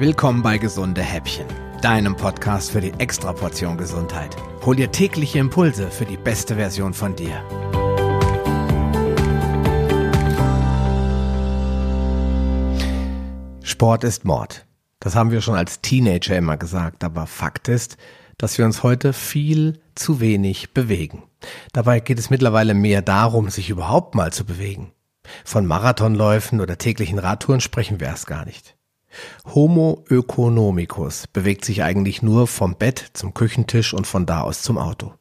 Willkommen bei Gesunde Häppchen, deinem Podcast für die Extraportion Gesundheit. Hol dir tägliche Impulse für die beste Version von dir. Sport ist Mord. Das haben wir schon als Teenager immer gesagt, aber Fakt ist, dass wir uns heute viel zu wenig bewegen. Dabei geht es mittlerweile mehr darum, sich überhaupt mal zu bewegen. Von Marathonläufen oder täglichen Radtouren sprechen wir erst gar nicht. Homo economicus bewegt sich eigentlich nur vom Bett zum Küchentisch und von da aus zum Auto.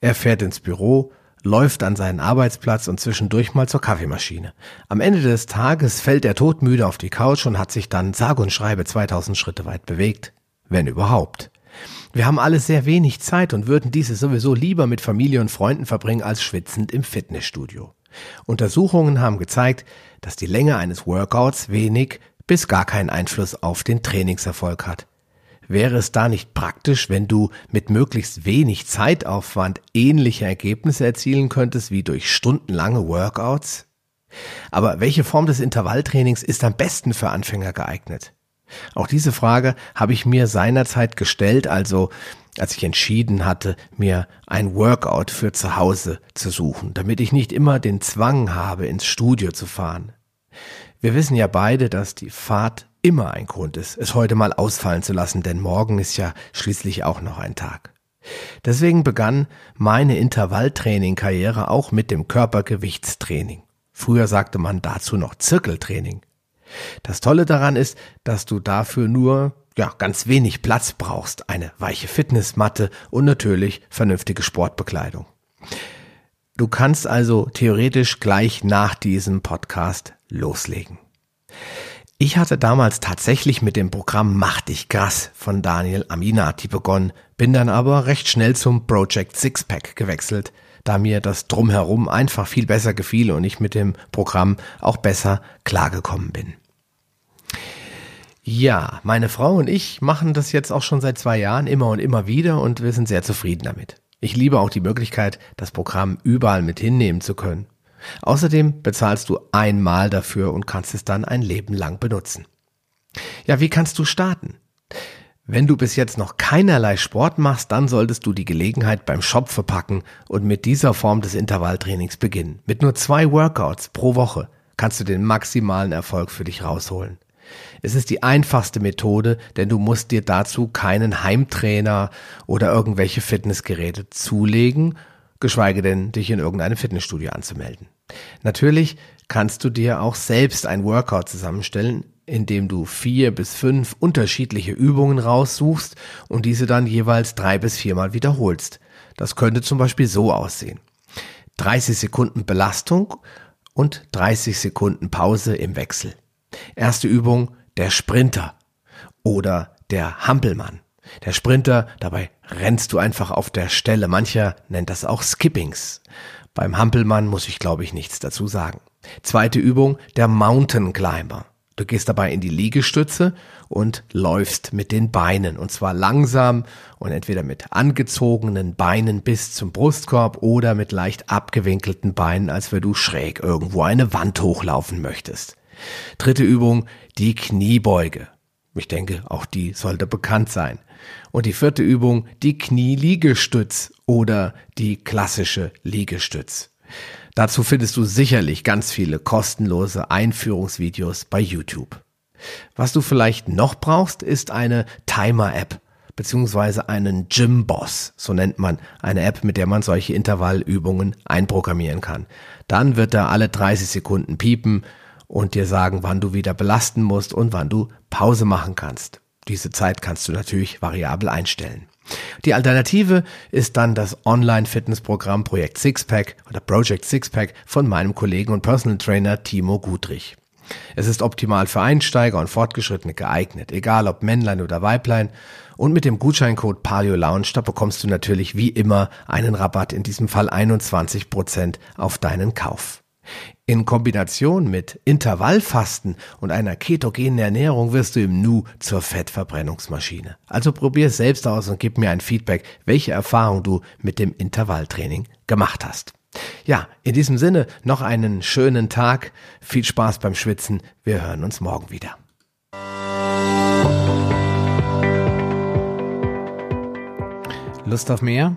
Er fährt ins Büro, läuft an seinen Arbeitsplatz und zwischendurch mal zur Kaffeemaschine. Am Ende des Tages fällt er todmüde auf die Couch und hat sich dann sage und schreibe 2000 Schritte weit bewegt. Wenn überhaupt. Wir haben alle sehr wenig Zeit und würden diese sowieso lieber mit Familie und Freunden verbringen als schwitzend im Fitnessstudio. Untersuchungen haben gezeigt, dass die Länge eines Workouts wenig bis gar keinen Einfluss auf den Trainingserfolg hat. Wäre es da nicht praktisch, wenn du mit möglichst wenig Zeitaufwand ähnliche Ergebnisse erzielen könntest wie durch stundenlange Workouts? Aber welche Form des Intervalltrainings ist am besten für Anfänger geeignet? Auch diese Frage habe ich mir seinerzeit gestellt, also als ich entschieden hatte, mir ein Workout für zu Hause zu suchen, damit ich nicht immer den Zwang habe, ins Studio zu fahren. Wir wissen ja beide, dass die Fahrt immer ein Grund ist, es heute mal ausfallen zu lassen, denn morgen ist ja schließlich auch noch ein Tag. Deswegen begann meine Intervalltraining-Karriere auch mit dem Körpergewichtstraining. Früher sagte man dazu noch Zirkeltraining. Das Tolle daran ist, dass du dafür nur ja, ganz wenig Platz brauchst, eine weiche Fitnessmatte und natürlich vernünftige Sportbekleidung. Du kannst also theoretisch gleich nach diesem Podcast loslegen. Ich hatte damals tatsächlich mit dem Programm Mach dich krass von Daniel Aminati begonnen, bin dann aber recht schnell zum Project Sixpack gewechselt, da mir das Drumherum einfach viel besser gefiel und ich mit dem Programm auch besser klargekommen bin. Ja, meine Frau und ich machen das jetzt auch schon seit zwei Jahren immer und immer wieder und wir sind sehr zufrieden damit. Ich liebe auch die Möglichkeit, das Programm überall mit hinnehmen zu können. Außerdem bezahlst du einmal dafür und kannst es dann ein Leben lang benutzen. Ja, wie kannst du starten? Wenn du bis jetzt noch keinerlei Sport machst, dann solltest du die Gelegenheit beim Shop verpacken und mit dieser Form des Intervalltrainings beginnen. Mit nur zwei Workouts pro Woche kannst du den maximalen Erfolg für dich rausholen. Es ist die einfachste Methode, denn du musst dir dazu keinen Heimtrainer oder irgendwelche Fitnessgeräte zulegen, geschweige denn dich in irgendeinem Fitnessstudio anzumelden. Natürlich kannst du dir auch selbst ein Workout zusammenstellen, indem du vier bis fünf unterschiedliche Übungen raussuchst und diese dann jeweils drei bis viermal wiederholst. Das könnte zum Beispiel so aussehen. 30 Sekunden Belastung und 30 Sekunden Pause im Wechsel. Erste Übung, der Sprinter oder der Hampelmann. Der Sprinter, dabei rennst du einfach auf der Stelle. Mancher nennt das auch Skippings. Beim Hampelmann muss ich, glaube ich, nichts dazu sagen. Zweite Übung, der Mountain Climber. Du gehst dabei in die Liegestütze und läufst mit den Beinen und zwar langsam und entweder mit angezogenen Beinen bis zum Brustkorb oder mit leicht abgewinkelten Beinen, als wenn du schräg irgendwo eine Wand hochlaufen möchtest. Dritte Übung, die Kniebeuge. Ich denke, auch die sollte bekannt sein. Und die vierte Übung, die Knieliegestütz oder die klassische Liegestütz. Dazu findest du sicherlich ganz viele kostenlose Einführungsvideos bei YouTube. Was du vielleicht noch brauchst, ist eine Timer-App beziehungsweise einen Gym-Boss, so nennt man eine App, mit der man solche Intervallübungen einprogrammieren kann. Dann wird er alle 30 Sekunden piepen und dir sagen, wann du wieder belasten musst und wann du Pause machen kannst. Diese Zeit kannst du natürlich variabel einstellen. Die Alternative ist dann das Online-Fitnessprogramm Projekt Sixpack oder Project Sixpack von meinem Kollegen und Personal Trainer Timo Gudrich. Es ist optimal für Einsteiger und Fortgeschrittene geeignet, egal ob Männlein oder Weiblein. Und mit dem Gutscheincode Paleo Lounge, da bekommst du natürlich wie immer einen Rabatt, in diesem Fall 21 Prozent auf deinen Kauf. In Kombination mit Intervallfasten und einer ketogenen Ernährung wirst du im Nu zur Fettverbrennungsmaschine. Also probier es selbst aus und gib mir ein Feedback, welche Erfahrung du mit dem Intervalltraining gemacht hast. Ja, in diesem Sinne noch einen schönen Tag, viel Spaß beim Schwitzen, wir hören uns morgen wieder. Lust auf mehr?